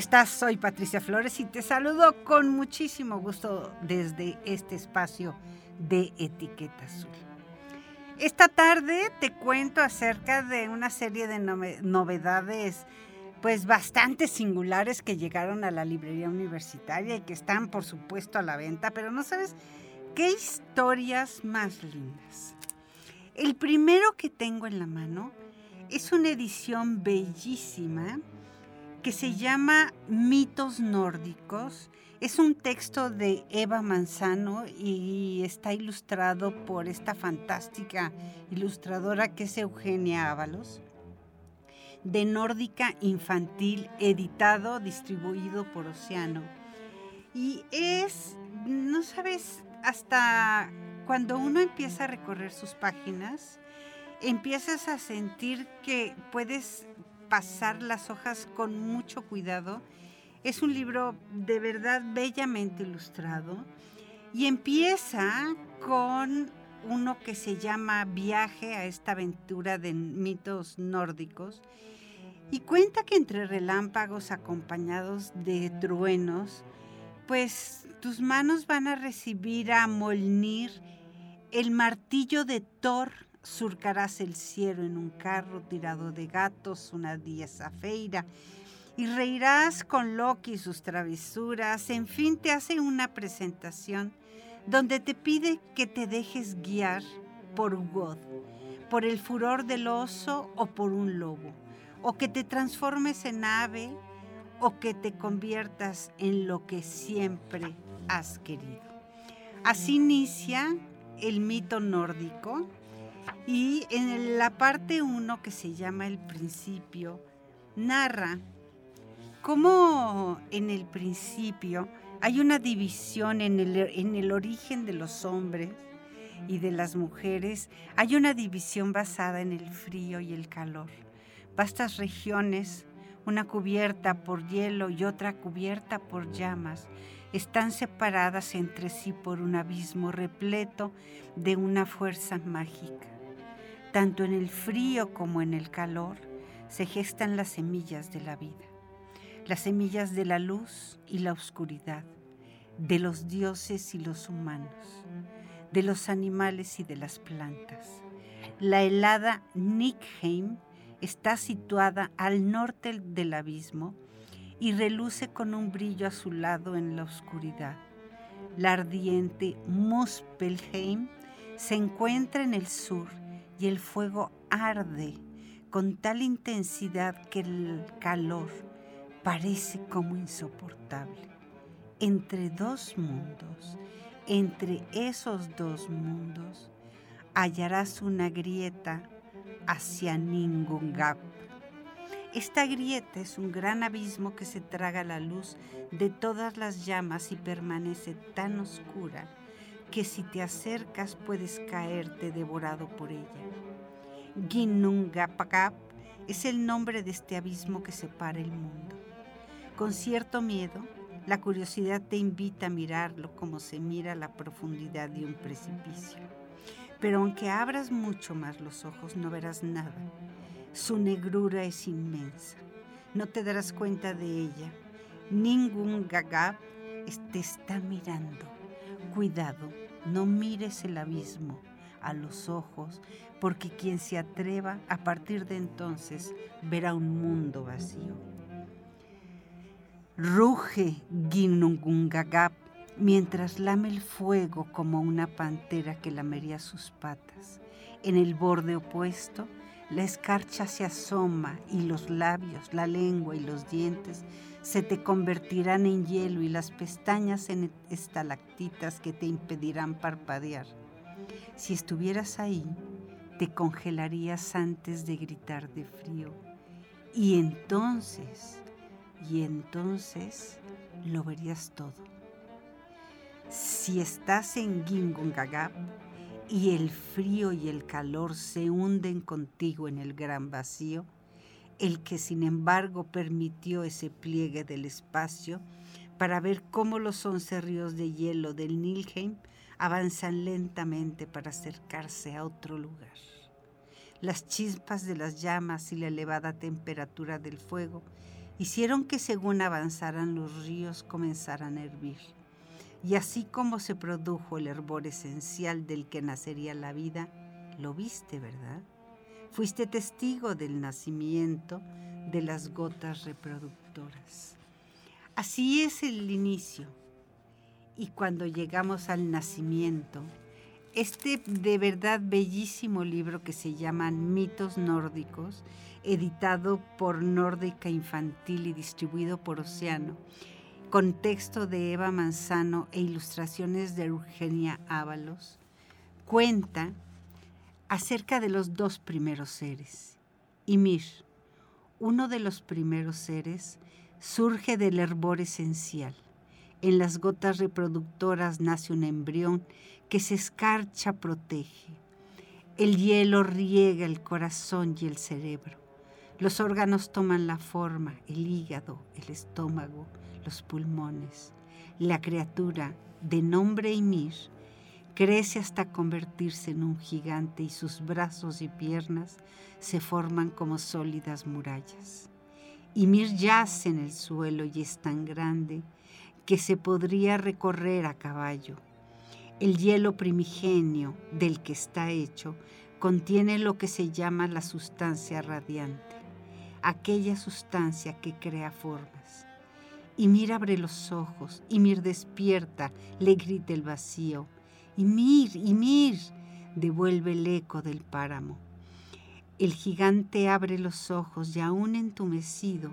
Estás? Soy Patricia Flores y te saludo con muchísimo gusto desde este espacio de Etiqueta Azul. Esta tarde te cuento acerca de una serie de novedades pues bastante singulares que llegaron a la librería universitaria y que están por supuesto a la venta, pero no sabes qué historias más lindas. El primero que tengo en la mano es una edición bellísima que se llama Mitos Nórdicos. Es un texto de Eva Manzano y está ilustrado por esta fantástica ilustradora que es Eugenia Ábalos. De Nórdica Infantil, editado, distribuido por Océano. Y es, no sabes, hasta cuando uno empieza a recorrer sus páginas, empiezas a sentir que puedes pasar las hojas con mucho cuidado. Es un libro de verdad bellamente ilustrado y empieza con uno que se llama Viaje a esta aventura de mitos nórdicos y cuenta que entre relámpagos acompañados de truenos, pues tus manos van a recibir a Molnir el martillo de Thor surcarás el cielo en un carro tirado de gatos una diosa feira y reirás con Loki y sus travesuras. En fin, te hace una presentación donde te pide que te dejes guiar por God, por el furor del oso o por un lobo, o que te transformes en ave o que te conviertas en lo que siempre has querido. Así inicia el mito nórdico y en la parte 1 que se llama El principio, narra cómo en el principio hay una división en el, en el origen de los hombres y de las mujeres, hay una división basada en el frío y el calor. Vastas regiones, una cubierta por hielo y otra cubierta por llamas, están separadas entre sí por un abismo repleto de una fuerza mágica. Tanto en el frío como en el calor se gestan las semillas de la vida, las semillas de la luz y la oscuridad, de los dioses y los humanos, de los animales y de las plantas. La helada Nickheim está situada al norte del abismo y reluce con un brillo azulado en la oscuridad. La ardiente Muspelheim se encuentra en el sur y el fuego arde con tal intensidad que el calor parece como insoportable. Entre dos mundos, entre esos dos mundos, hallarás una grieta hacia Ningungap. Esta grieta es un gran abismo que se traga la luz de todas las llamas y permanece tan oscura que si te acercas puedes caerte devorado por ella. Ginnungapagap es el nombre de este abismo que separa el mundo. Con cierto miedo, la curiosidad te invita a mirarlo como se mira la profundidad de un precipicio. Pero aunque abras mucho más los ojos, no verás nada. Su negrura es inmensa. No te darás cuenta de ella. Ningún gagab te está mirando Cuidado, no mires el abismo a los ojos, porque quien se atreva a partir de entonces verá un mundo vacío. Ruge Ginungungagap mientras lame el fuego como una pantera que lamería sus patas. En el borde opuesto, la escarcha se asoma y los labios, la lengua y los dientes se te convertirán en hielo y las pestañas en estalactitas que te impedirán parpadear. Si estuvieras ahí, te congelarías antes de gritar de frío. Y entonces y entonces lo verías todo. Si estás en Gingungagap y el frío y el calor se hunden contigo en el gran vacío, el que sin embargo permitió ese pliegue del espacio para ver cómo los once ríos de hielo del Nilheim avanzan lentamente para acercarse a otro lugar. Las chispas de las llamas y la elevada temperatura del fuego hicieron que según avanzaran los ríos comenzaran a hervir. Y así como se produjo el hervor esencial del que nacería la vida, lo viste, ¿verdad? Fuiste testigo del nacimiento de las gotas reproductoras. Así es el inicio. Y cuando llegamos al nacimiento, este de verdad bellísimo libro que se llama Mitos Nórdicos, editado por Nórdica Infantil y distribuido por Océano, con texto de Eva Manzano e ilustraciones de Eugenia Ábalos, cuenta acerca de los dos primeros seres. Ymir, uno de los primeros seres, surge del hervor esencial. En las gotas reproductoras nace un embrión que se escarcha protege. El hielo riega el corazón y el cerebro. Los órganos toman la forma, el hígado, el estómago, los pulmones. La criatura, de nombre Ymir, crece hasta convertirse en un gigante y sus brazos y piernas se forman como sólidas murallas. Ymir yace en el suelo y es tan grande que se podría recorrer a caballo. El hielo primigenio del que está hecho contiene lo que se llama la sustancia radiante aquella sustancia que crea formas. Y Mir abre los ojos, y Mir despierta, le grita el vacío. Y Mir, y Mir, devuelve el eco del páramo. El gigante abre los ojos y aún entumecido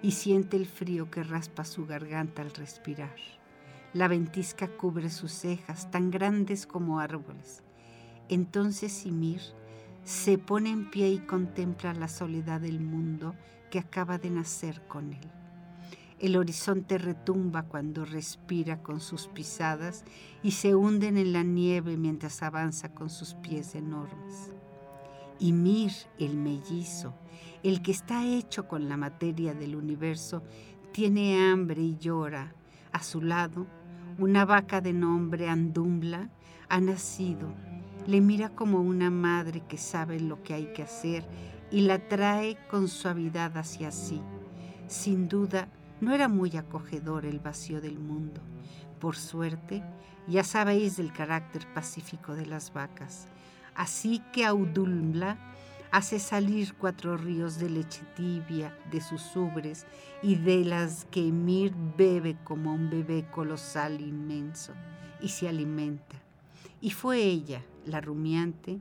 y siente el frío que raspa su garganta al respirar. La ventisca cubre sus cejas, tan grandes como árboles. Entonces Ymir se pone en pie y contempla la soledad del mundo que acaba de nacer con él. El horizonte retumba cuando respira con sus pisadas y se hunden en la nieve mientras avanza con sus pies enormes. Y Mir, el mellizo, el que está hecho con la materia del universo, tiene hambre y llora. A su lado, una vaca de nombre Andumbla ha nacido le mira como una madre que sabe lo que hay que hacer y la trae con suavidad hacia sí. Sin duda, no era muy acogedor el vacío del mundo. Por suerte, ya sabéis del carácter pacífico de las vacas. Así que Audulmla hace salir cuatro ríos de leche tibia de sus ubres y de las que Mir bebe como un bebé colosal inmenso y se alimenta. Y fue ella, la rumiante,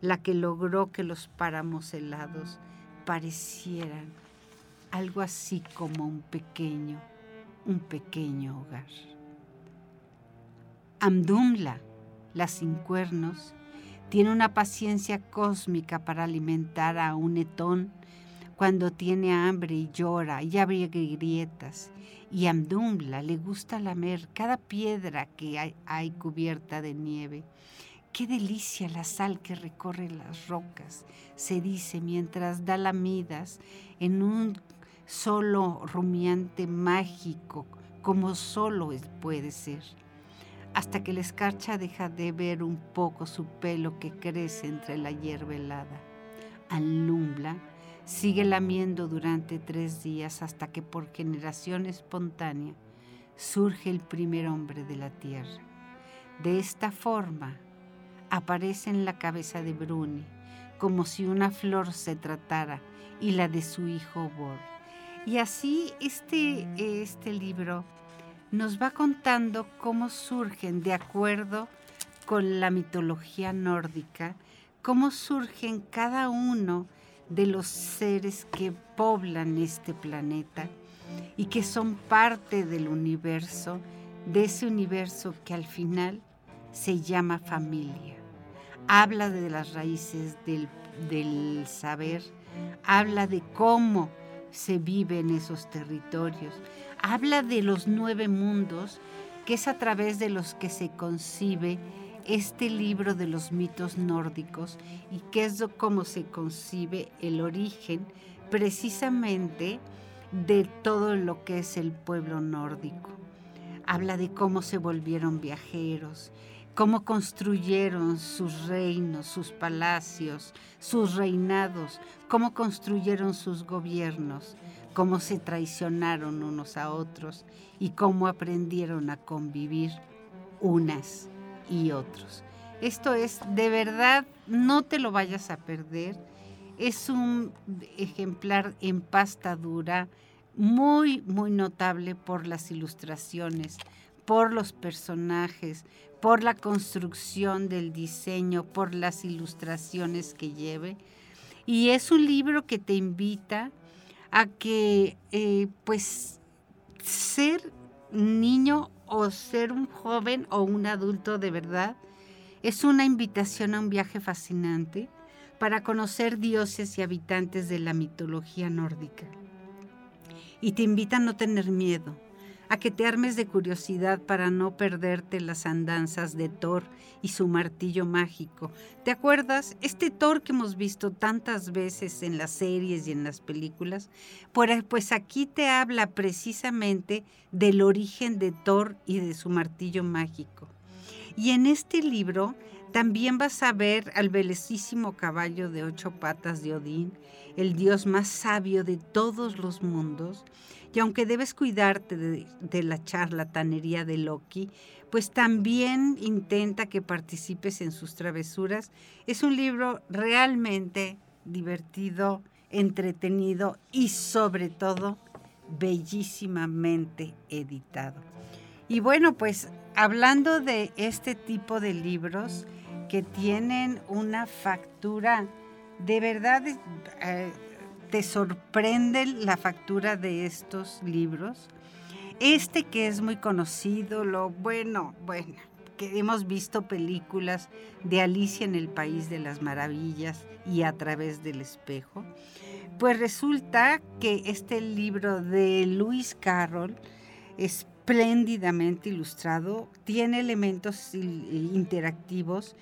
la que logró que los páramos helados parecieran algo así como un pequeño, un pequeño hogar. Amdumla, la sin cuernos, tiene una paciencia cósmica para alimentar a un etón cuando tiene hambre y llora y abre grietas. Y Amdumla le gusta lamer cada piedra que hay, hay cubierta de nieve Qué delicia la sal que recorre las rocas, se dice mientras da lamidas en un solo rumiante mágico, como solo puede ser, hasta que la escarcha deja de ver un poco su pelo que crece entre la hierba helada. Alumbla sigue lamiendo durante tres días hasta que por generación espontánea surge el primer hombre de la tierra. De esta forma, aparece en la cabeza de Bruni, como si una flor se tratara, y la de su hijo Bor. Y así este, este libro nos va contando cómo surgen, de acuerdo con la mitología nórdica, cómo surgen cada uno de los seres que poblan este planeta y que son parte del universo, de ese universo que al final se llama familia. Habla de las raíces del, saber, habla de cómo se vive en esos territorios. Habla de los nueve mundos, que es a través de los que se concibe este libro de los mitos nórdicos y que es como se concibe el origen precisamente de todo lo que es el pueblo nórdico. Habla de cómo se volvieron viajeros, cómo construyeron sus reinos, sus palacios, sus reinados, cómo construyeron sus gobiernos, cómo se traicionaron unos a otros y cómo aprendieron a convivir unas y otros. Esto es, de verdad, no te lo vayas a perder. Es un ejemplar en pasta dura, muy, muy notable por las ilustraciones, por los personajes, por la construcción del diseño, por las ilustraciones que lleve. Y es un libro que te invita a que, eh, pues, ser niño o ser un joven o un adulto de verdad es una invitación a un viaje fascinante para conocer dioses y habitantes de la mitología nórdica. Y te invita a no tener miedo, a que te armes de curiosidad para no perderte las andanzas de Thor y su martillo mágico. ¿Te acuerdas? Este Thor que hemos visto tantas veces en las series y en las películas, pues aquí te habla precisamente del origen de Thor y de su martillo mágico. Y en este libro también vas a ver al velecísimo caballo de ocho patas de Odín, el dios más sabio de todos los mundos, y aunque debes cuidarte de, la charlatanería de Loki, pues también intenta que participes en sus travesuras. Es un libro realmente divertido, entretenido y sobre todo bellísimamente editado. Y bueno, pues hablando de este tipo de libros que tienen una factura de verdad eh, te sorprende la factura de estos libros. Este que es muy conocido, lo bueno, bueno, que hemos visto películas de Alicia en el País de las Maravillas y a través del espejo, pues resulta que este libro de Luis Carroll, espléndidamente ilustrado, tiene elementos interactivos,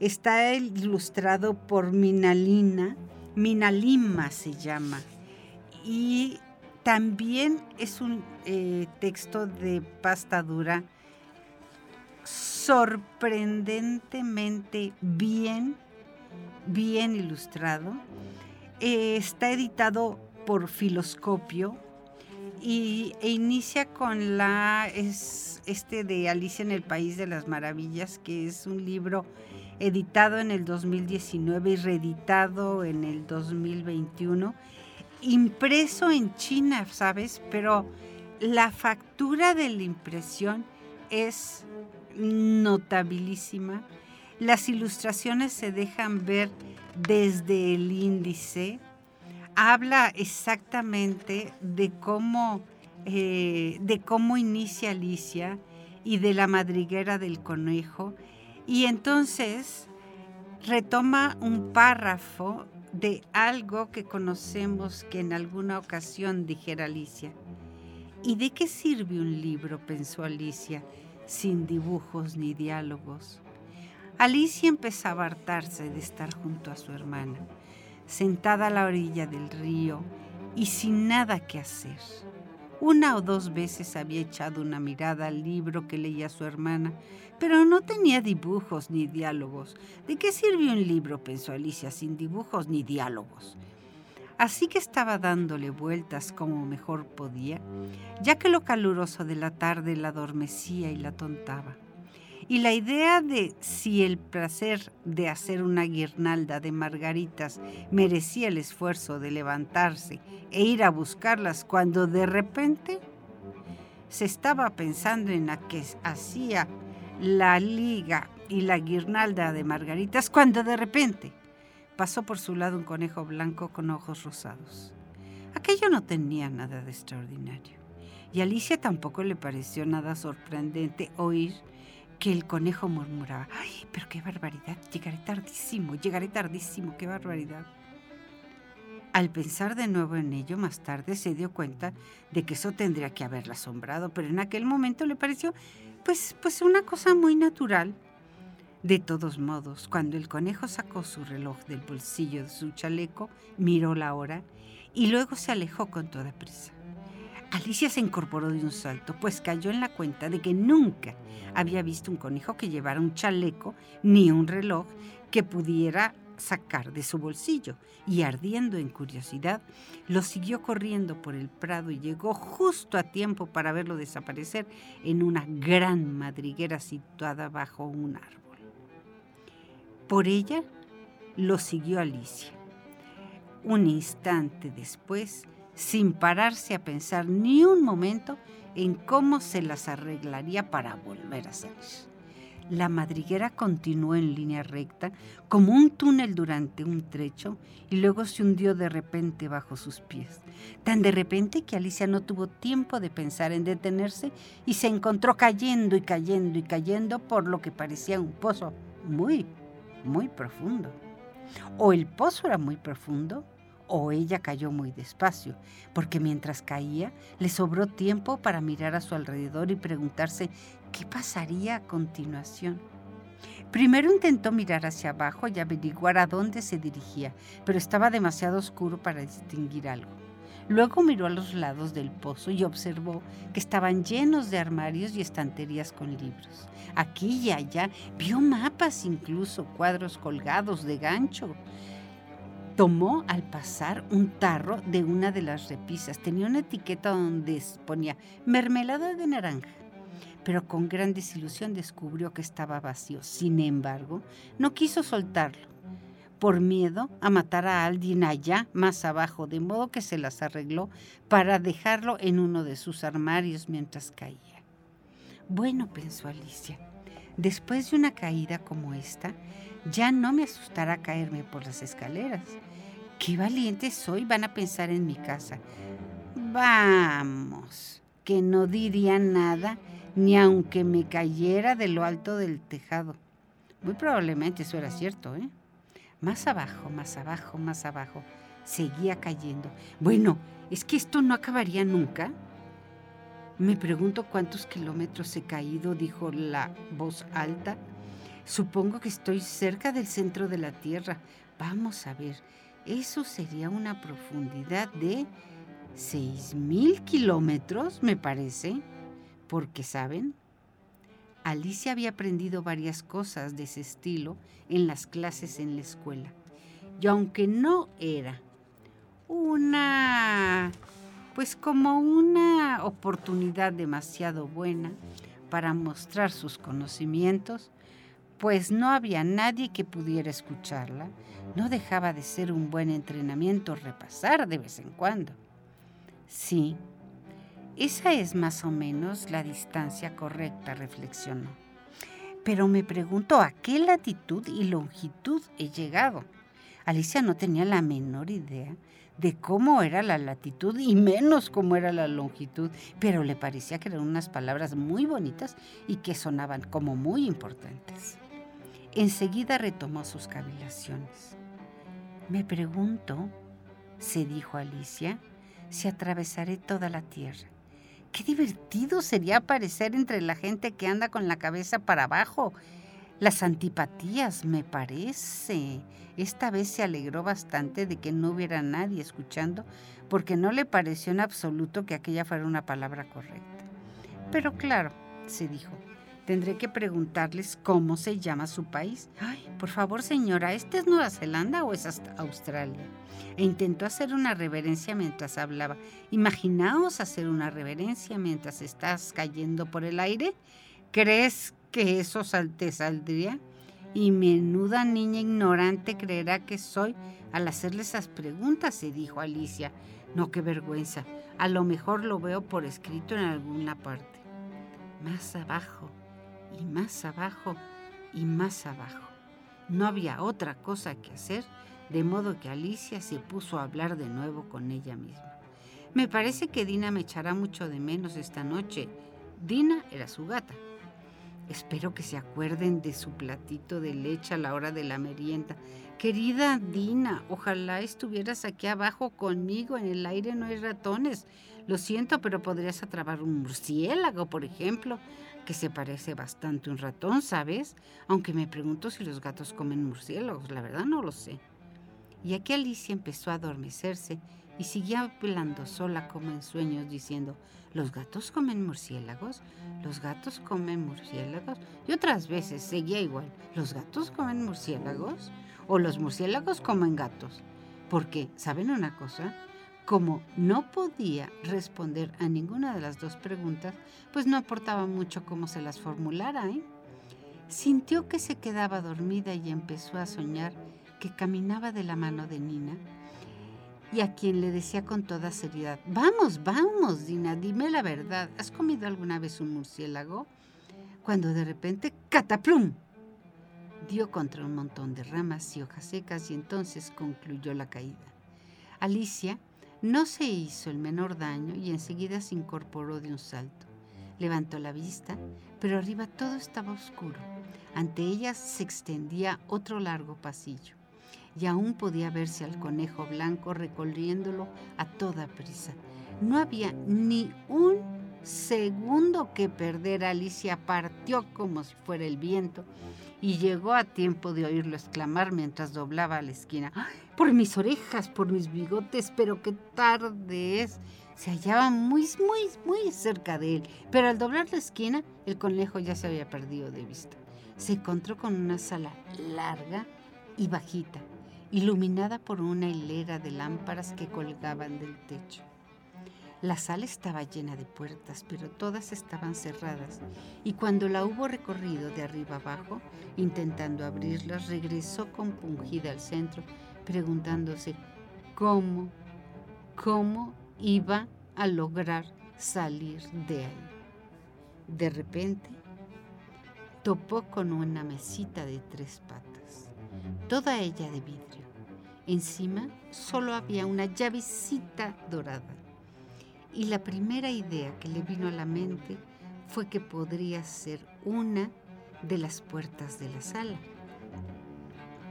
está ilustrado por Minalina, Minalima se llama. Y también es un eh, texto de pasta dura sorprendentemente bien, bien ilustrado. Eh, está editado por Filoscopio y, e inicia con la es este de Alicia en el País de las Maravillas, que es un libro editado en el 2019 y reeditado en el 2021, impreso en China, ¿sabes? Pero la factura de la impresión es notabilísima. Las ilustraciones se dejan ver desde el índice. Habla exactamente de cómo, eh, de cómo inicia Alicia y de la madriguera del conejo y entonces retoma un párrafo de algo que conocemos que en alguna ocasión dijera Alicia. ¿Y de qué sirve un libro? pensó Alicia, sin dibujos ni diálogos. Alicia empezaba a hartarse de estar junto a su hermana, sentada a la orilla del río y sin nada que hacer. Una o dos veces había echado una mirada al libro que leía su hermana, pero no tenía dibujos ni diálogos. ¿De qué sirve un libro? pensó Alicia, sin dibujos ni diálogos. Así que estaba dándole vueltas como mejor podía, ya que lo caluroso de la tarde la adormecía y la tontaba. Y la idea de si el placer de hacer una guirnalda de margaritas merecía el esfuerzo de levantarse e ir a buscarlas cuando de repente se estaba pensando en la que hacía la liga y la guirnalda de margaritas cuando de repente pasó por su lado un conejo blanco con ojos rosados. Aquello no tenía nada de extraordinario. Y a Alicia tampoco le pareció nada sorprendente oír que el conejo murmuraba, ay, pero qué barbaridad, llegaré tardísimo, llegaré tardísimo, qué barbaridad. Al pensar de nuevo en ello más tarde se dio cuenta de que eso tendría que haberla asombrado, pero en aquel momento le pareció pues, pues una cosa muy natural. De todos modos, cuando el conejo sacó su reloj del bolsillo de su chaleco, miró la hora y luego se alejó con toda prisa. Alicia se incorporó de un salto, pues cayó en la cuenta de que nunca había visto un conejo que llevara un chaleco ni un reloj que pudiera sacar de su bolsillo y ardiendo en curiosidad, lo siguió corriendo por el prado y llegó justo a tiempo para verlo desaparecer en una gran madriguera situada bajo un árbol. Por ella lo siguió Alicia. Un instante después, sin pararse a pensar ni un momento en cómo se las arreglaría para volver a salir. La madriguera continuó en línea recta, como un túnel durante un trecho, y luego se hundió de repente bajo sus pies. Tan de repente que Alicia no tuvo tiempo de pensar en detenerse y se encontró cayendo y cayendo y cayendo por lo que parecía un pozo muy, muy profundo. O el pozo era muy profundo, o ella cayó muy despacio, porque mientras caía le sobró tiempo para mirar a su alrededor y preguntarse qué pasaría a continuación. Primero intentó mirar hacia abajo y averiguar a dónde se dirigía, pero estaba demasiado oscuro para distinguir algo. Luego miró a los lados del pozo y observó que estaban llenos de armarios y estanterías con libros. Aquí y allá vio mapas, incluso cuadros colgados de gancho. Tomó al pasar un tarro de una de las repisas. Tenía una etiqueta donde ponía mermelada de naranja pero con gran desilusión descubrió que estaba vacío. Sin embargo, no quiso soltarlo, por miedo a matar a alguien allá más abajo, de modo que se las arregló para dejarlo en uno de sus armarios mientras caía. Bueno, pensó Alicia, después de una caída como esta, ya no me asustará caerme por las escaleras. Qué valiente soy, van a pensar en mi casa. Vamos, que no diría nada ni aunque me cayera de lo alto del tejado. Muy probablemente eso era cierto, ¿eh? Más abajo, más abajo, más abajo. Seguía cayendo. Bueno, ¿es que esto no acabaría nunca? Me pregunto cuántos kilómetros he caído, dijo la voz alta. Supongo que estoy cerca del centro de la Tierra. Vamos a ver, eso sería una profundidad de seis mil kilómetros, me parece porque, ¿saben? Alicia había aprendido varias cosas de ese estilo en las clases en la escuela. Y aunque no era una, pues como una oportunidad demasiado buena para mostrar sus conocimientos, pues no había nadie que pudiera escucharla, no dejaba de ser un buen entrenamiento repasar de vez en cuando. Sí, esa es más o menos la distancia correcta, reflexionó. Pero me pregunto a qué latitud y longitud he llegado. Alicia no tenía la menor idea de cómo era la latitud y menos cómo era la longitud, pero le parecía que eran unas palabras muy bonitas y que sonaban como muy importantes. Enseguida retomó sus cavilaciones. Me pregunto, se dijo Alicia, si atravesaré toda la tierra Qué divertido sería aparecer entre la gente que anda con la cabeza para abajo. Las antipatías, me parece. Esta vez se alegró bastante de que no hubiera nadie escuchando, porque no le pareció en absoluto que aquella fuera una palabra correcta. Pero claro, se dijo, tendré que preguntarles cómo se llama su país. Ay, por favor, señora, ¿esta es Nueva Zelanda o es Australia? e intentó hacer una reverencia mientras hablaba. Imaginaos hacer una reverencia mientras estás cayendo por el aire. ¿Crees que eso te saldría? Y menuda niña ignorante creerá que soy al hacerle esas preguntas, se dijo Alicia. No, qué vergüenza. A lo mejor lo veo por escrito en alguna parte. Más abajo, y más abajo, y más abajo. No había otra cosa que hacer de modo que Alicia se puso a hablar de nuevo con ella misma. Me parece que Dina me echará mucho de menos esta noche. Dina era su gata. Espero que se acuerden de su platito de leche a la hora de la merienda. Querida Dina, ojalá estuvieras aquí abajo conmigo. En el aire no hay ratones. Lo siento, pero podrías atrapar un murciélago, por ejemplo, que se parece bastante a un ratón, ¿sabes? Aunque me pregunto si los gatos comen murciélagos. La verdad no lo sé. Y aquí Alicia empezó a adormecerse y seguía hablando sola como en sueños, diciendo, ¿los gatos comen murciélagos? ¿Los gatos comen murciélagos? Y otras veces seguía igual, ¿los gatos comen murciélagos? ¿O los murciélagos comen gatos? Porque, ¿saben una cosa? Como no podía responder a ninguna de las dos preguntas, pues no aportaba mucho cómo se las formulara, ¿eh? Sintió que se quedaba dormida y empezó a soñar que caminaba de la mano de Nina y a quien le decía con toda seriedad, vamos, vamos, Dina, dime la verdad, ¿has comido alguna vez un murciélago? Cuando de repente, cataplum, dio contra un montón de ramas y hojas secas y entonces concluyó la caída. Alicia no se hizo el menor daño y enseguida se incorporó de un salto. Levantó la vista, pero arriba todo estaba oscuro. Ante ella se extendía otro largo pasillo y aún podía verse al conejo blanco recorriéndolo a toda prisa. No había ni un segundo que perder. Alicia partió como si fuera el viento y llegó a tiempo de oírlo exclamar mientras doblaba a la esquina. Por mis orejas, por mis bigotes, pero qué tarde es. Se hallaba muy, muy, muy cerca de él, pero al doblar la esquina, el conejo ya se había perdido de vista. Se encontró con una sala larga y bajita, iluminada por una hilera de lámparas que colgaban del techo. La sala estaba llena de puertas, pero todas estaban cerradas, y cuando la hubo recorrido de arriba abajo, intentando abrirlas, regresó compungida al centro, preguntándose cómo, cómo iba a lograr salir de ahí. De repente, topó con una mesita de tres patas, toda ella de vidrio Encima solo había una llavecita dorada. Y la primera idea que le vino a la mente fue que podría ser una de las puertas de la sala.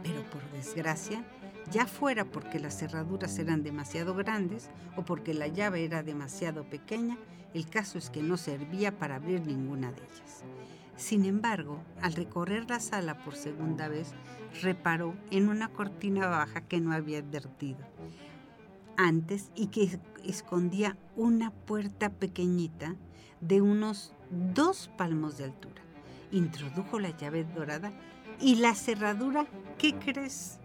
Pero por desgracia, ya fuera porque las cerraduras eran demasiado grandes o porque la llave era demasiado pequeña, el caso es que no servía para abrir ninguna de ellas. Sin embargo, al recorrer la sala por segunda vez, reparó en una cortina baja que no había advertido antes y que escondía una puerta pequeñita de unos dos palmos de altura. Introdujo la llave dorada y la cerradura, ¿qué crees?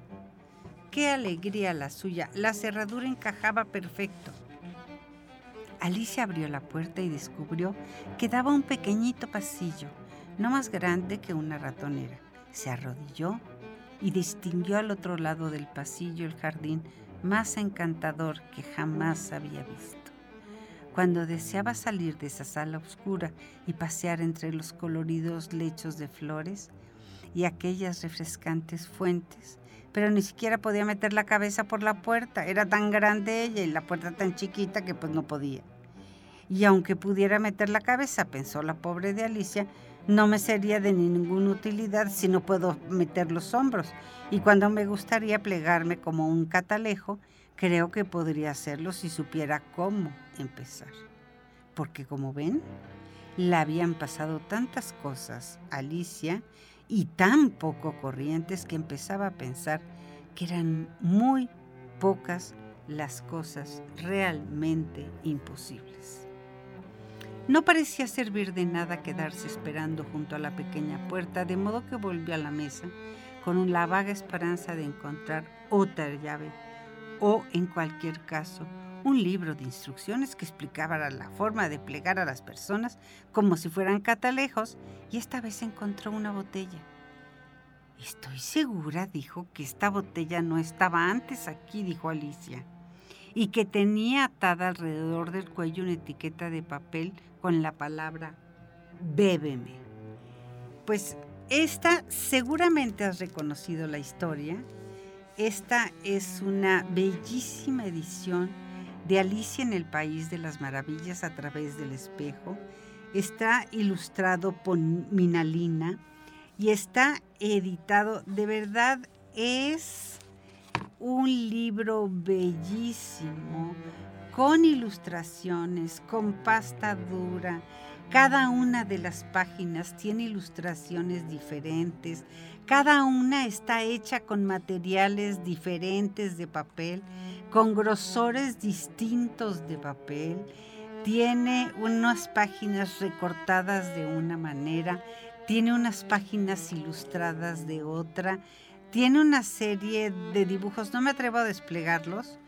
Qué alegría la suya. La cerradura encajaba perfecto. Alicia abrió la puerta y descubrió que daba un pequeñito pasillo no más grande que una ratonera. Se arrodilló y distinguió al otro lado del pasillo el jardín más encantador que jamás había visto. Cuando deseaba salir de esa sala oscura y pasear entre los coloridos lechos de flores y aquellas refrescantes fuentes, pero ni siquiera podía meter la cabeza por la puerta, era tan grande ella y la puerta tan chiquita que pues no podía. Y aunque pudiera meter la cabeza, pensó la pobre de Alicia, no me sería de ninguna utilidad si no puedo meter los hombros. Y cuando me gustaría plegarme como un catalejo, creo que podría hacerlo si supiera cómo empezar. Porque como ven, le habían pasado tantas cosas Alicia y tan poco corrientes que empezaba a pensar que eran muy pocas las cosas realmente imposibles. No parecía servir de nada quedarse esperando junto a la pequeña puerta, de modo que volvió a la mesa con la vaga esperanza de encontrar otra llave o, en cualquier caso, un libro de instrucciones que explicara la forma de plegar a las personas como si fueran catalejos y esta vez encontró una botella. Estoy segura, dijo, que esta botella no estaba antes aquí, dijo Alicia y que tenía atada alrededor del cuello una etiqueta de papel con la palabra bébeme. Pues esta seguramente has reconocido la historia. Esta es una bellísima edición de Alicia en el País de las Maravillas a través del espejo está ilustrado por Minalina y está editado, de verdad es un libro bellísimo, con ilustraciones, con pasta dura. Cada una de las páginas tiene ilustraciones diferentes. Cada una está hecha con materiales diferentes de papel, con grosores distintos de papel. Tiene unas páginas recortadas de una manera, tiene unas páginas ilustradas de otra, tiene una serie de dibujos, no me atrevo a desplegarlos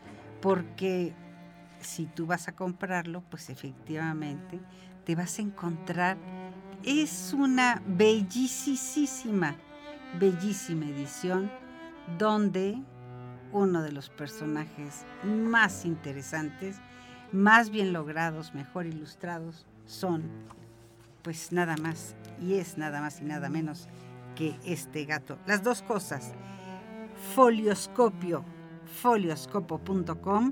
porque si tú vas a comprarlo, pues efectivamente te vas a encontrar. Es una bellísima, bellísima edición donde uno de los personajes más interesantes, más bien logrados, mejor ilustrados, son pues nada más y es nada más y nada menos que este gato. Las dos cosas. Folioscopio, folioscopo.com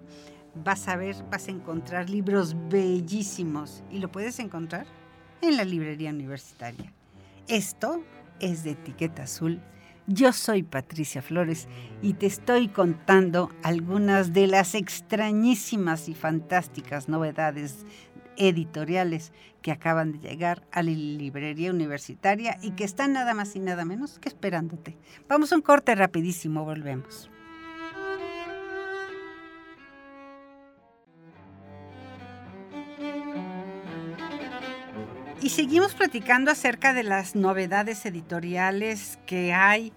vas a ver, vas a encontrar libros bellísimos y lo puedes encontrar en la librería universitaria. Esto es de etiqueta azul. Yo soy Patricia Flores y te estoy contando algunas de las extrañísimas y fantásticas novedades editoriales que acaban de llegar a la librería universitaria y que están nada más y nada menos que esperándote. Vamos a un corte rapidísimo, volvemos. Y seguimos platicando acerca de las novedades editoriales que hay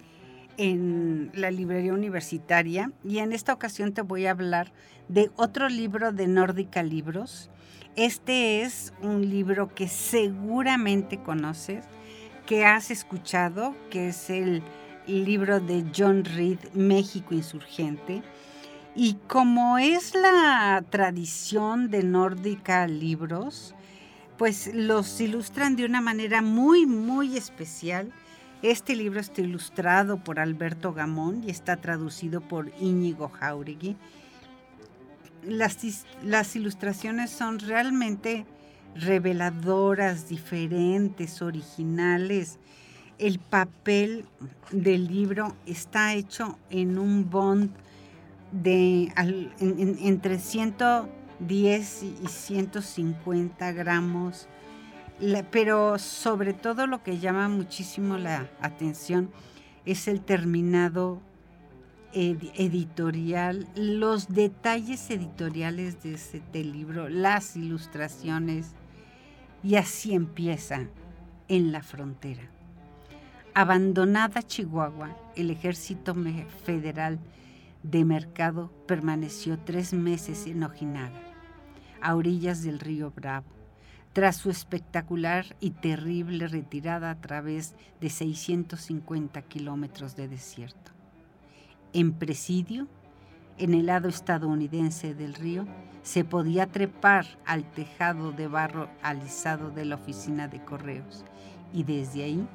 en la librería universitaria y en esta ocasión te voy a hablar de otro libro de Nórdica Libros. Este es un libro que seguramente conoces, que has escuchado, que es el libro de John Reed, México Insurgente. Y como es la tradición de Nórdica Libros, pues los ilustran de una manera muy, muy especial. Este libro está ilustrado por Alberto Gamón y está traducido por Íñigo Jauregui. Las, las ilustraciones son realmente reveladoras, diferentes, originales. El papel del libro está hecho en un bond de entre 100 10 y 150 gramos, pero sobre todo lo que llama muchísimo la atención es el terminado editorial, los detalles editoriales de este libro, las ilustraciones, y así empieza en la frontera. Abandonada Chihuahua, el ejército federal de Mercado permaneció tres meses en Ojinaga a orillas del río Bravo, tras su espectacular y terrible retirada a través de 650 kilómetros de desierto. En presidio, en el lado estadounidense del río, se podía trepar al tejado de barro alisado de la oficina de correos y desde ahí,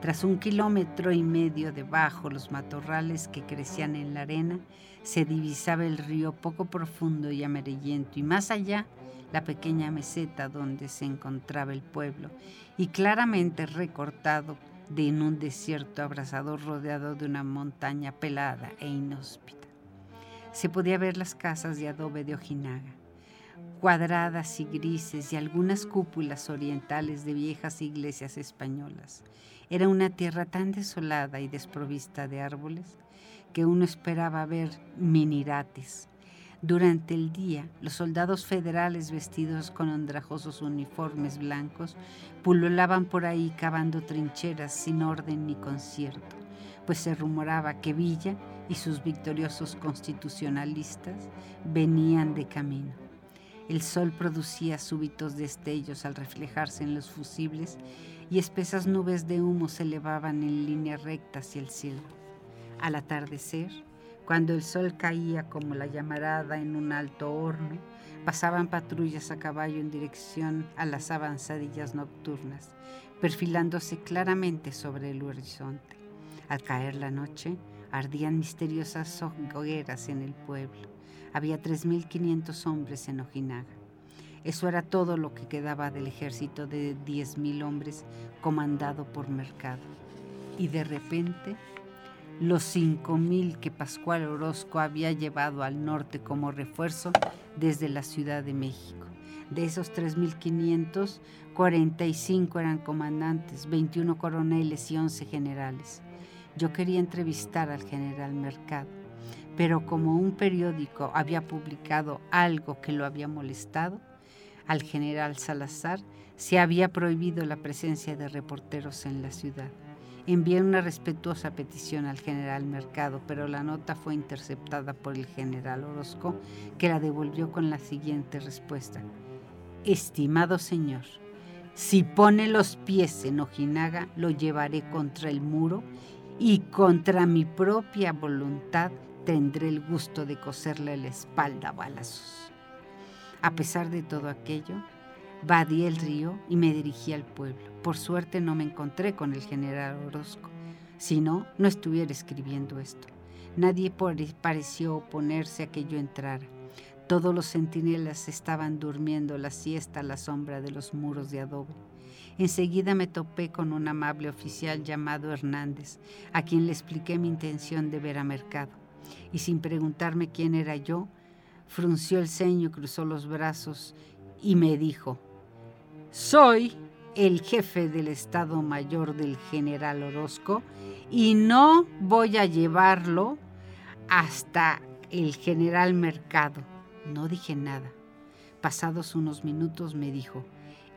tras un kilómetro y medio debajo los matorrales que crecían en la arena, se divisaba el río poco profundo y amarillento y más allá la pequeña meseta donde se encontraba el pueblo y claramente recortado de en un desierto abrasador rodeado de una montaña pelada e inhóspita. Se podía ver las casas de adobe de Ojinaga, cuadradas y grises y algunas cúpulas orientales de viejas iglesias españolas. Era una tierra tan desolada y desprovista de árboles que uno esperaba ver minirates. Durante el día, los soldados federales vestidos con andrajosos uniformes blancos pululaban por ahí cavando trincheras sin orden ni concierto, pues se rumoraba que Villa y sus victoriosos constitucionalistas venían de camino. El sol producía súbitos destellos al reflejarse en los fusibles y espesas nubes de humo se elevaban en línea recta hacia el cielo. Al atardecer, cuando el sol caía como la llamarada en un alto horno, pasaban patrullas a caballo en dirección a las avanzadillas nocturnas, perfilándose claramente sobre el horizonte. Al caer la noche, ardían misteriosas hogueras en el pueblo. Había 3.500 hombres en Ojinaga. Eso era todo lo que quedaba del ejército de 10.000 hombres comandado por Mercado. Y de repente, los 5.000 que Pascual Orozco había llevado al norte como refuerzo desde la Ciudad de México. De esos 3.500, 45 eran comandantes, 21 coroneles y 11 generales. Yo quería entrevistar al general Mercado, pero como un periódico había publicado algo que lo había molestado, al general Salazar se había prohibido la presencia de reporteros en la ciudad. Envié una respetuosa petición al general Mercado, pero la nota fue interceptada por el general Orozco, que la devolvió con la siguiente respuesta. Estimado señor, si pone los pies en Ojinaga, lo llevaré contra el muro y contra mi propia voluntad tendré el gusto de coserle la espalda a balazos. A pesar de todo aquello, vadí el río y me dirigí al pueblo. Por suerte no me encontré con el general Orozco, si no, no estuviera escribiendo esto. Nadie pareció oponerse a que yo entrara. Todos los centinelas estaban durmiendo la siesta a la sombra de los muros de adobe. Enseguida me topé con un amable oficial llamado Hernández, a quien le expliqué mi intención de ver a Mercado. Y sin preguntarme quién era yo, frunció el ceño, cruzó los brazos y me dijo, soy el jefe del Estado Mayor del general Orozco y no voy a llevarlo hasta el general Mercado. No dije nada. Pasados unos minutos me dijo,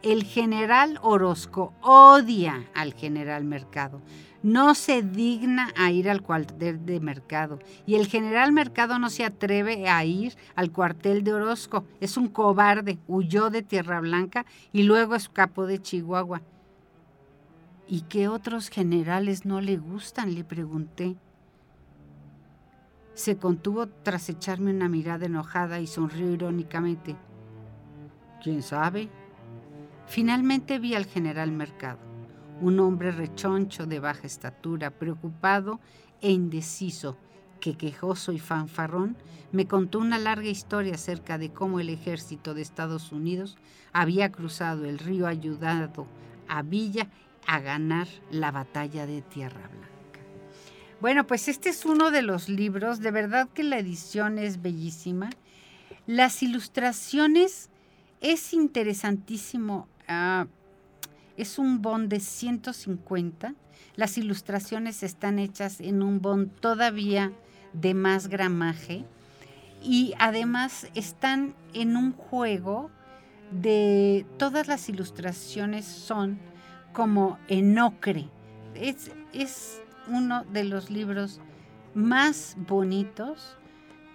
el general Orozco odia al general Mercado. No se digna a ir al cuartel de Mercado. Y el general Mercado no se atreve a ir al cuartel de Orozco. Es un cobarde. Huyó de Tierra Blanca y luego escapó de Chihuahua. ¿Y qué otros generales no le gustan? Le pregunté. Se contuvo tras echarme una mirada enojada y sonrió irónicamente. ¿Quién sabe? Finalmente vi al general Mercado, un hombre rechoncho de baja estatura, preocupado e indeciso, que quejoso y fanfarrón me contó una larga historia acerca de cómo el ejército de Estados Unidos había cruzado el río ayudado a Villa a ganar la batalla de Tierra Blanca. Bueno, pues este es uno de los libros, de verdad que la edición es bellísima. Las ilustraciones es interesantísimo Ah, es un bond de 150. Las ilustraciones están hechas en un bond todavía de más gramaje y además están en un juego de todas las ilustraciones son como en ocre. Es, es uno de los libros más bonitos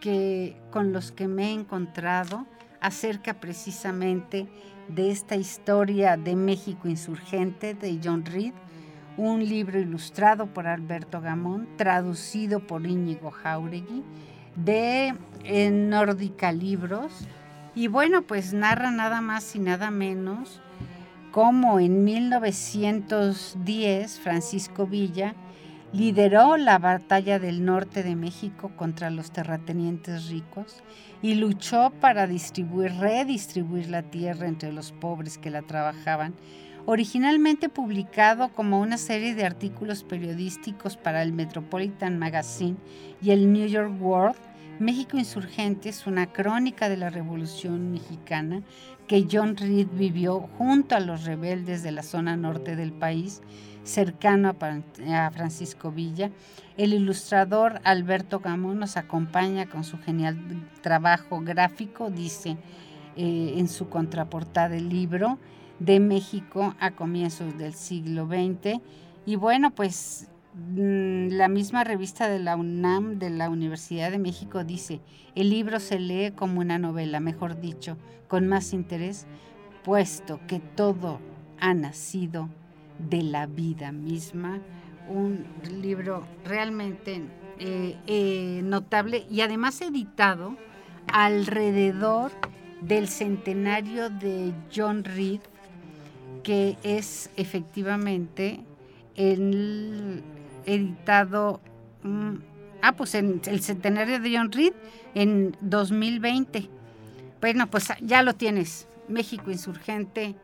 que con los que me he encontrado acerca precisamente de esta historia de México insurgente de John Reed, un libro ilustrado por Alberto Gamón, traducido por Íñigo Jauregui, de Nórdica Libros. Y bueno, pues narra nada más y nada menos cómo en 1910 Francisco Villa lideró la batalla del norte de México contra los terratenientes ricos y luchó para distribuir, redistribuir la tierra entre los pobres que la trabajaban, originalmente publicado como una serie de artículos periodísticos para el Metropolitan Magazine y el New York World, México Insurgente es una crónica de la Revolución Mexicana que John Reed vivió junto a los rebeldes de la zona norte del país cercano a Francisco Villa. El ilustrador Alberto Gamón nos acompaña con su genial trabajo gráfico, dice eh, en su contraportada del libro, de México a comienzos del siglo XX. Y bueno, pues la misma revista de la UNAM de la Universidad de México dice, el libro se lee como una novela, mejor dicho, con más interés, puesto que todo ha nacido de la vida misma, un libro realmente eh, eh, notable y además editado alrededor del centenario de John Reed, que es efectivamente el editado, mm, ah, pues en el centenario de John Reed en 2020. Bueno, pues ya lo tienes. México Insurgente,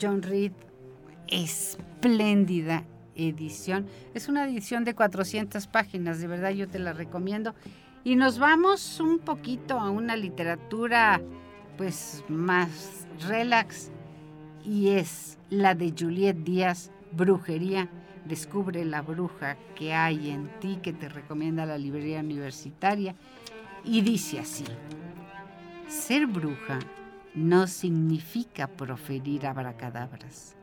John Reed, espléndida edición. Es una edición de 400 páginas, de verdad yo te la recomiendo. Y nos vamos un poquito a una literatura pues más relax y es la de Juliet Díaz, Brujería. Descubre la bruja que hay en ti, que te recomienda la librería universitaria. Y dice así, ser bruja no significa proferir abracadabras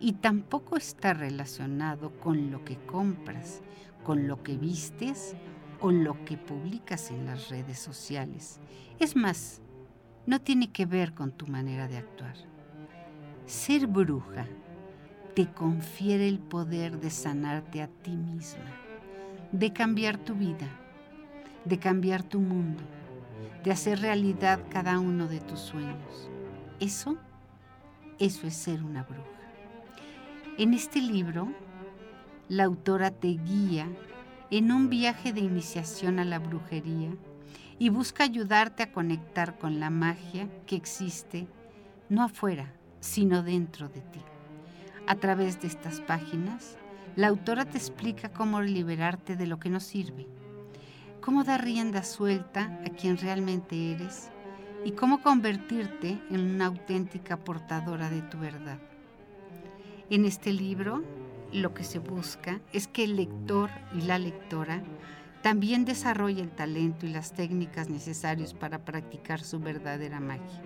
y tampoco está relacionado con lo que compras, con lo que vistes o lo que publicas en las redes sociales. Es más, no tiene que ver con tu manera de actuar. Ser bruja te confiere el poder de sanarte a ti misma, de cambiar tu vida, de cambiar tu mundo, de hacer realidad cada uno de tus sueños. Eso, eso es ser una bruja. En este libro, la autora te guía en un viaje de iniciación a la brujería y busca ayudarte a conectar con la magia que existe no afuera, sino dentro de ti. A través de estas páginas, la autora te explica cómo liberarte de lo que no sirve, cómo dar rienda suelta a quien realmente eres y cómo convertirte en una auténtica portadora de tu verdad. En este libro lo que se busca es que el lector y la lectora también desarrolle el talento y las técnicas necesarias para practicar su verdadera magia.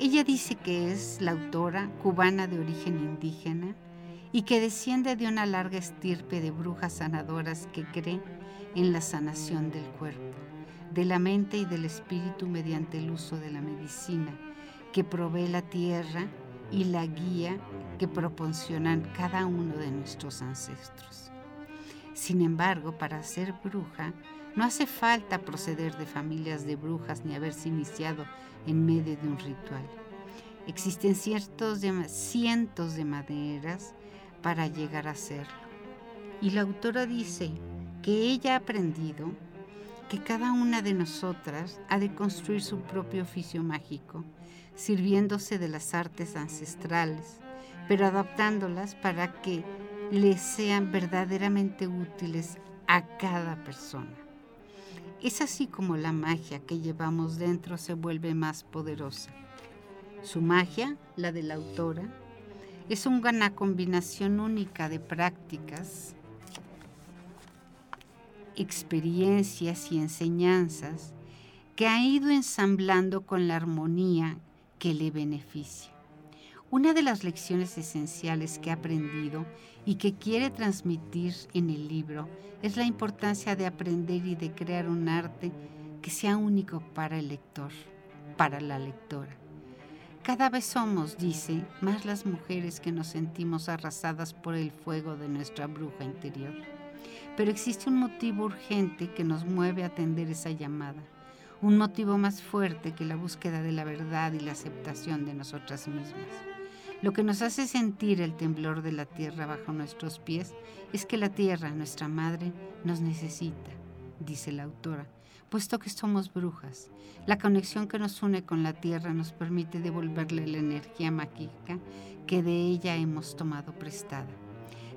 Ella dice que es la autora cubana de origen indígena y que desciende de una larga estirpe de brujas sanadoras que cree en la sanación del cuerpo, de la mente y del espíritu mediante el uso de la medicina que provee la tierra y la guía que proporcionan cada uno de nuestros ancestros. Sin embargo, para ser bruja, no hace falta proceder de familias de brujas ni haberse iniciado en medio de un ritual. Existen ciertos cientos de maneras para llegar a serlo. Y la autora dice que ella ha aprendido que cada una de nosotras ha de construir su propio oficio mágico sirviéndose de las artes ancestrales, pero adaptándolas para que les sean verdaderamente útiles a cada persona. Es así como la magia que llevamos dentro se vuelve más poderosa. Su magia, la de la autora, es una combinación única de prácticas, experiencias y enseñanzas que ha ido ensamblando con la armonía que le beneficie. Una de las lecciones esenciales que ha aprendido y que quiere transmitir en el libro es la importancia de aprender y de crear un arte que sea único para el lector, para la lectora. Cada vez somos, dice, más las mujeres que nos sentimos arrasadas por el fuego de nuestra bruja interior. Pero existe un motivo urgente que nos mueve a atender esa llamada un motivo más fuerte que la búsqueda de la verdad y la aceptación de nosotras mismas. Lo que nos hace sentir el temblor de la tierra bajo nuestros pies es que la tierra, nuestra madre, nos necesita, dice la autora, puesto que somos brujas. La conexión que nos une con la tierra nos permite devolverle la energía mágica que de ella hemos tomado prestada.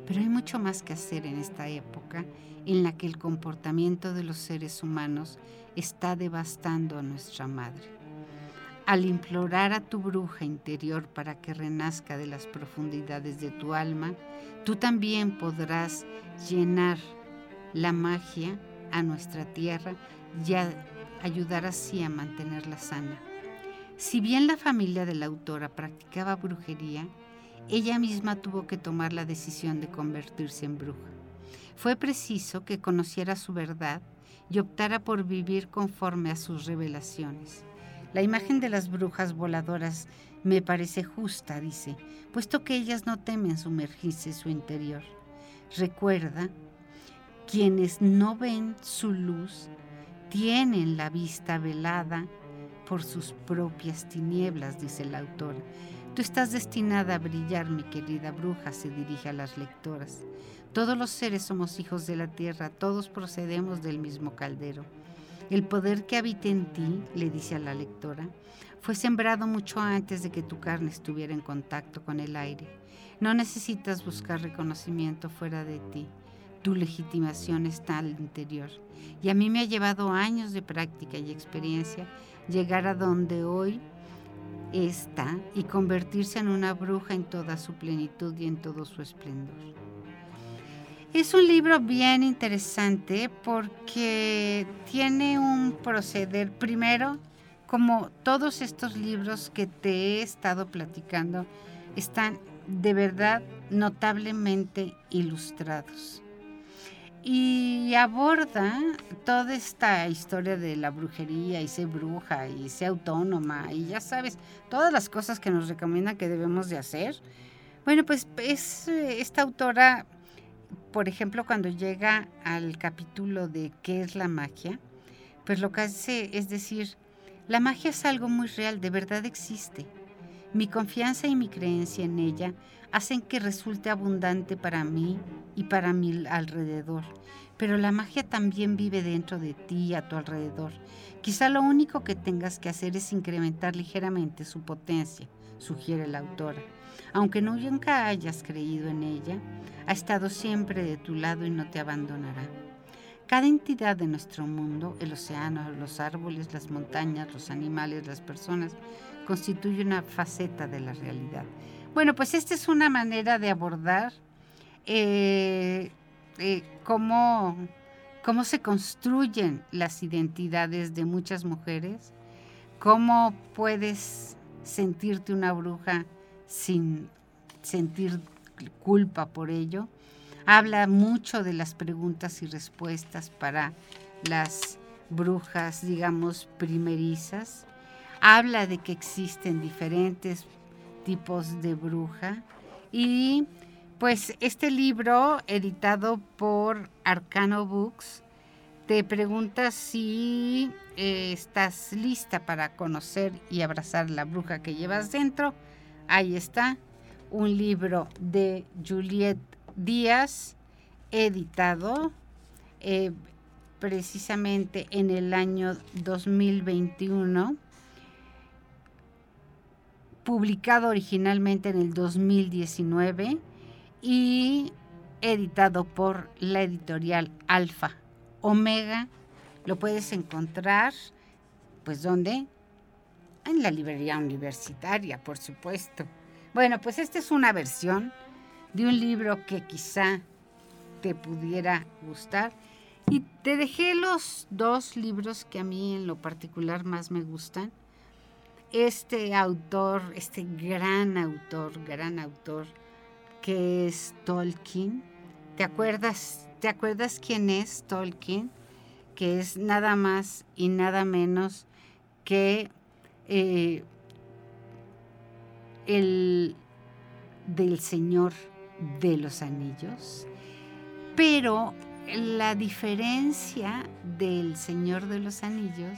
Pero hay mucho más que hacer en esta época en la que el comportamiento de los seres humanos está devastando a nuestra madre. Al implorar a tu bruja interior para que renazca de las profundidades de tu alma, tú también podrás llenar la magia a nuestra tierra y ayudar así a mantenerla sana. Si bien la familia de la autora practicaba brujería, ella misma tuvo que tomar la decisión de convertirse en bruja. Fue preciso que conociera su verdad y optara por vivir conforme a sus revelaciones. La imagen de las brujas voladoras me parece justa, dice, puesto que ellas no temen sumergirse su interior. Recuerda, quienes no ven su luz tienen la vista velada por sus propias tinieblas, dice la autora. Tú estás destinada a brillar, mi querida bruja, se dirige a las lectoras. Todos los seres somos hijos de la tierra, todos procedemos del mismo caldero. El poder que habita en ti, le dice a la lectora, fue sembrado mucho antes de que tu carne estuviera en contacto con el aire. No necesitas buscar reconocimiento fuera de ti. Tu legitimación está al interior. Y a mí me ha llevado años de práctica y experiencia llegar a donde hoy está y convertirse en una bruja en toda su plenitud y en todo su esplendor. Es un libro bien interesante porque tiene un proceder, primero, como todos estos libros que te he estado platicando, están de verdad notablemente ilustrados y aborda toda esta historia de la brujería y ser bruja y ser autónoma y ya sabes, todas las cosas que nos recomienda que debemos de hacer. Bueno, pues es eh, esta autora, por ejemplo, cuando llega al capítulo de qué es la magia, pues lo que hace es decir, la magia es algo muy real, de verdad existe. Mi confianza y mi creencia en ella hacen que resulte abundante para mí y para mi alrededor. Pero la magia también vive dentro de ti y a tu alrededor. Quizá lo único que tengas que hacer es incrementar ligeramente su potencia, sugiere la autora. Aunque nunca hayas creído en ella, ha estado siempre de tu lado y no te abandonará. Cada entidad de nuestro mundo, el océano, los árboles, las montañas, los animales, las personas, constituye una faceta de la realidad. Bueno, pues esta es una manera de abordar eh, eh, cómo, cómo se construyen las identidades de muchas mujeres, cómo puedes sentirte una bruja sin sentir culpa por ello. Habla mucho de las preguntas y respuestas para las brujas, digamos, primerizas. Habla de que existen diferentes tipos de bruja. Y pues este libro, editado por Arcano Books, te pregunta si eh, estás lista para conocer y abrazar la bruja que llevas dentro. Ahí está, un libro de Juliet Díaz, editado eh, precisamente en el año 2021 publicado originalmente en el 2019 y editado por la editorial Alfa Omega. Lo puedes encontrar, pues, ¿dónde? En la librería universitaria, por supuesto. Bueno, pues esta es una versión de un libro que quizá te pudiera gustar. Y te dejé los dos libros que a mí en lo particular más me gustan este autor, este gran autor, gran autor, que es Tolkien. ¿Te acuerdas, ¿Te acuerdas quién es Tolkien? Que es nada más y nada menos que eh, el del Señor de los Anillos. Pero la diferencia del Señor de los Anillos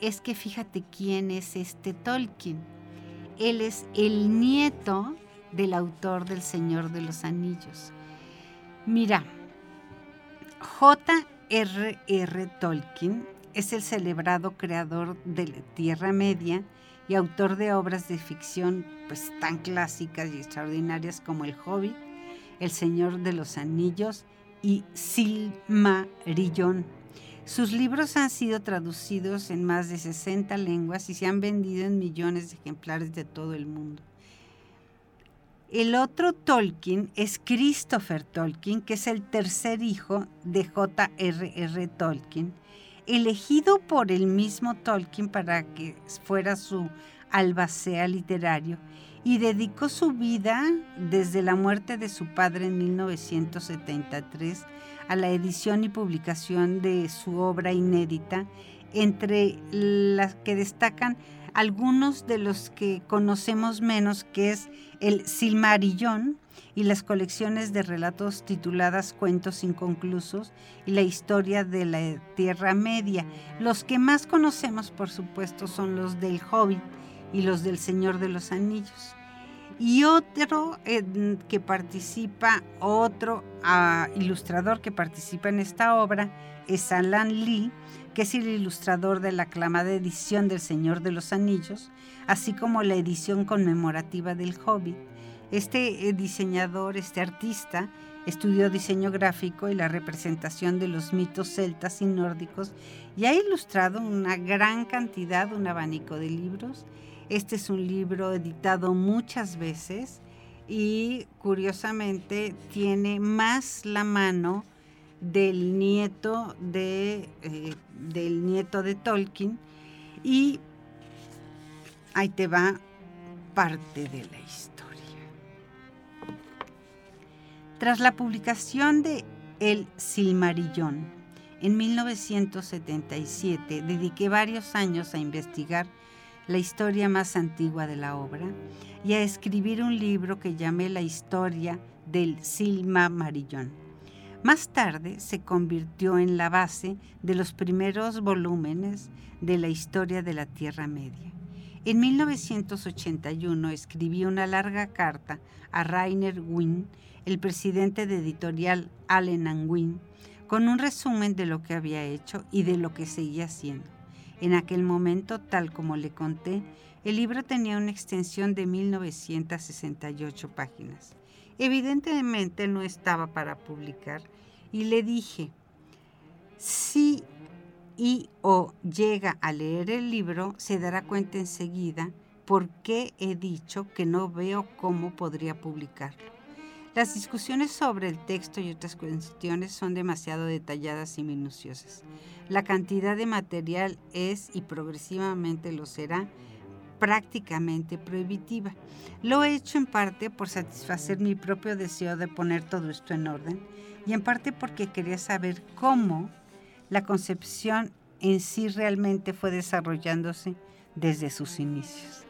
es que fíjate quién es este Tolkien. Él es el nieto del autor del Señor de los Anillos. Mira, J.R.R. Tolkien es el celebrado creador de la Tierra Media y autor de obras de ficción pues tan clásicas y extraordinarias como El Hobbit, El Señor de los Anillos y Silmarillion. Sus libros han sido traducidos en más de 60 lenguas y se han vendido en millones de ejemplares de todo el mundo. El otro Tolkien es Christopher Tolkien, que es el tercer hijo de J.R.R. Tolkien, elegido por el mismo Tolkien para que fuera su albacea literario y dedicó su vida desde la muerte de su padre en 1973 a la edición y publicación de su obra inédita, entre las que destacan algunos de los que conocemos menos, que es el Silmarillón y las colecciones de relatos tituladas Cuentos inconclusos y la historia de la Tierra Media. Los que más conocemos, por supuesto, son los del Hobbit y los del Señor de los Anillos. Y otro que participa, otro ah, ilustrador que participa en esta obra es Alan Lee, que es el ilustrador de la aclamada edición del Señor de los Anillos, así como la edición conmemorativa del Hobbit. Este eh, diseñador, este artista, estudió diseño gráfico y la representación de los mitos celtas y nórdicos y ha ilustrado una gran cantidad, un abanico de libros. Este es un libro editado muchas veces y curiosamente tiene más la mano del nieto de, eh, del nieto de Tolkien y ahí te va parte de la historia. Tras la publicación de El Silmarillón en 1977, dediqué varios años a investigar la historia más antigua de la obra y a escribir un libro que llamé La historia del Silmarillón más tarde se convirtió en la base de los primeros volúmenes de la historia de la Tierra Media. En 1981 escribí una larga carta a Rainer Wynn, el presidente de editorial Allen Wynn, con un resumen de lo que había hecho y de lo que seguía haciendo. En aquel momento, tal como le conté, el libro tenía una extensión de 1968 páginas. Evidentemente no estaba para publicar y le dije, si y o llega a leer el libro, se dará cuenta enseguida por qué he dicho que no veo cómo podría publicarlo. Las discusiones sobre el texto y otras cuestiones son demasiado detalladas y minuciosas. La cantidad de material es y progresivamente lo será prácticamente prohibitiva. Lo he hecho en parte por satisfacer mi propio deseo de poner todo esto en orden y en parte porque quería saber cómo la concepción en sí realmente fue desarrollándose desde sus inicios.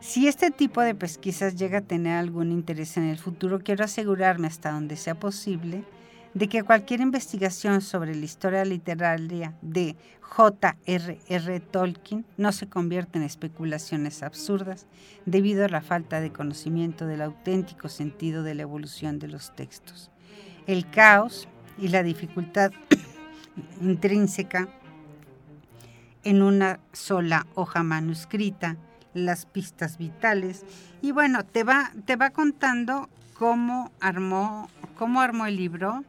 Si este tipo de pesquisas llega a tener algún interés en el futuro, quiero asegurarme hasta donde sea posible de que cualquier investigación sobre la historia literaria de J.R.R. Tolkien no se convierta en especulaciones absurdas debido a la falta de conocimiento del auténtico sentido de la evolución de los textos. El caos y la dificultad intrínseca en una sola hoja manuscrita, las pistas vitales. Y bueno, te va, te va contando cómo armó, cómo armó el libro,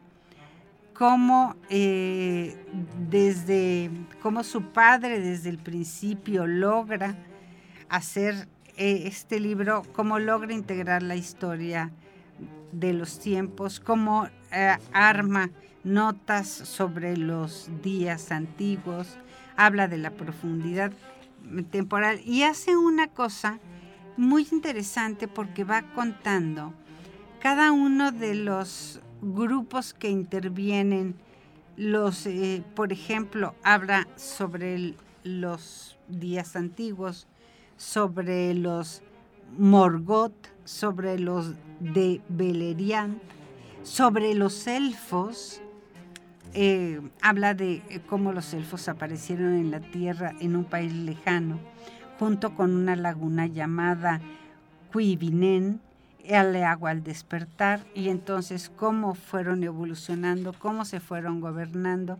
cómo eh, desde cómo su padre desde el principio logra hacer eh, este libro, cómo logra integrar la historia de los tiempos, cómo eh, arma notas sobre los días antiguos, habla de la profundidad temporal y hace una cosa muy interesante porque va contando cada uno de los grupos que intervienen, los, eh, por ejemplo, habla sobre los días antiguos, sobre los Morgoth, sobre los de Beleriand, sobre los elfos. Eh, habla de eh, cómo los elfos aparecieron en la tierra en un país lejano, junto con una laguna llamada Cuivinen, el agua al despertar y entonces cómo fueron evolucionando, cómo se fueron gobernando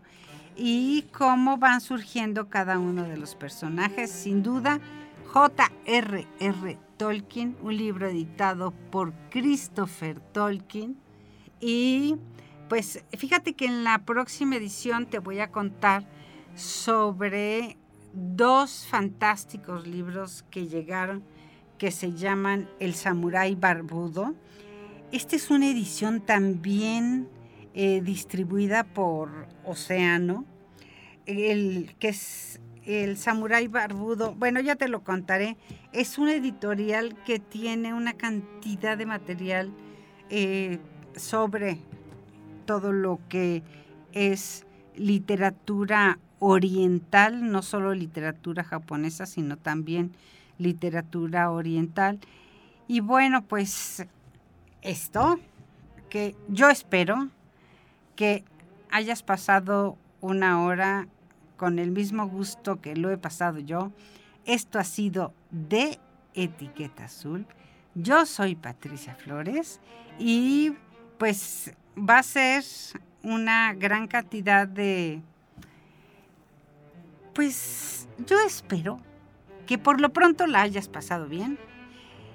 y cómo van surgiendo cada uno de los personajes. Sin duda, J.R.R. Tolkien, un libro editado por Christopher Tolkien. Y pues fíjate que en la próxima edición te voy a contar sobre dos fantásticos libros que llegaron que se llaman El Samurái Barbudo. Esta es una edición también eh, distribuida por Océano, el, que es El Samurái Barbudo. Bueno, ya te lo contaré. Es una editorial que tiene una cantidad de material eh, sobre todo lo que es literatura oriental, no solo literatura japonesa, sino también literatura oriental. Y bueno, pues esto, que yo espero que hayas pasado una hora con el mismo gusto que lo he pasado yo. Esto ha sido de Etiqueta Azul. Yo soy Patricia Flores y pues va a ser una gran cantidad de... Pues yo espero que por lo pronto la hayas pasado bien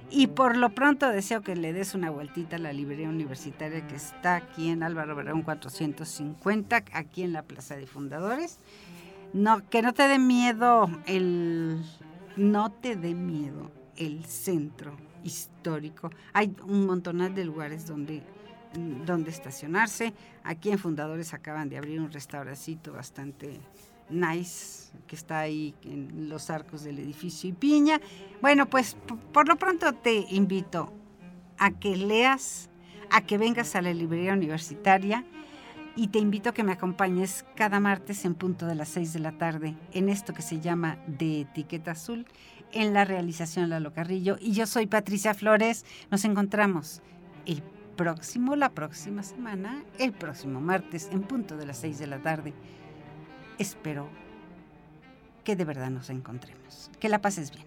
y por lo pronto deseo que le des una vueltita a la librería universitaria que está aquí en Álvaro Obregón 450, aquí en la Plaza de Fundadores. No, que no te dé miedo el... No te dé miedo el centro histórico. Hay un montón de lugares donde, donde estacionarse. Aquí en Fundadores acaban de abrir un restauracito bastante nice que está ahí en los arcos del edificio y piña. Bueno, pues por lo pronto te invito a que leas, a que vengas a la librería universitaria y te invito a que me acompañes cada martes en punto de las 6 de la tarde en esto que se llama De Etiqueta Azul en la realización Lalo Carrillo. Y yo soy Patricia Flores. Nos encontramos el próximo, la próxima semana, el próximo martes en punto de las 6 de la tarde. Espero que de verdad nos encontremos. Que la pases bien.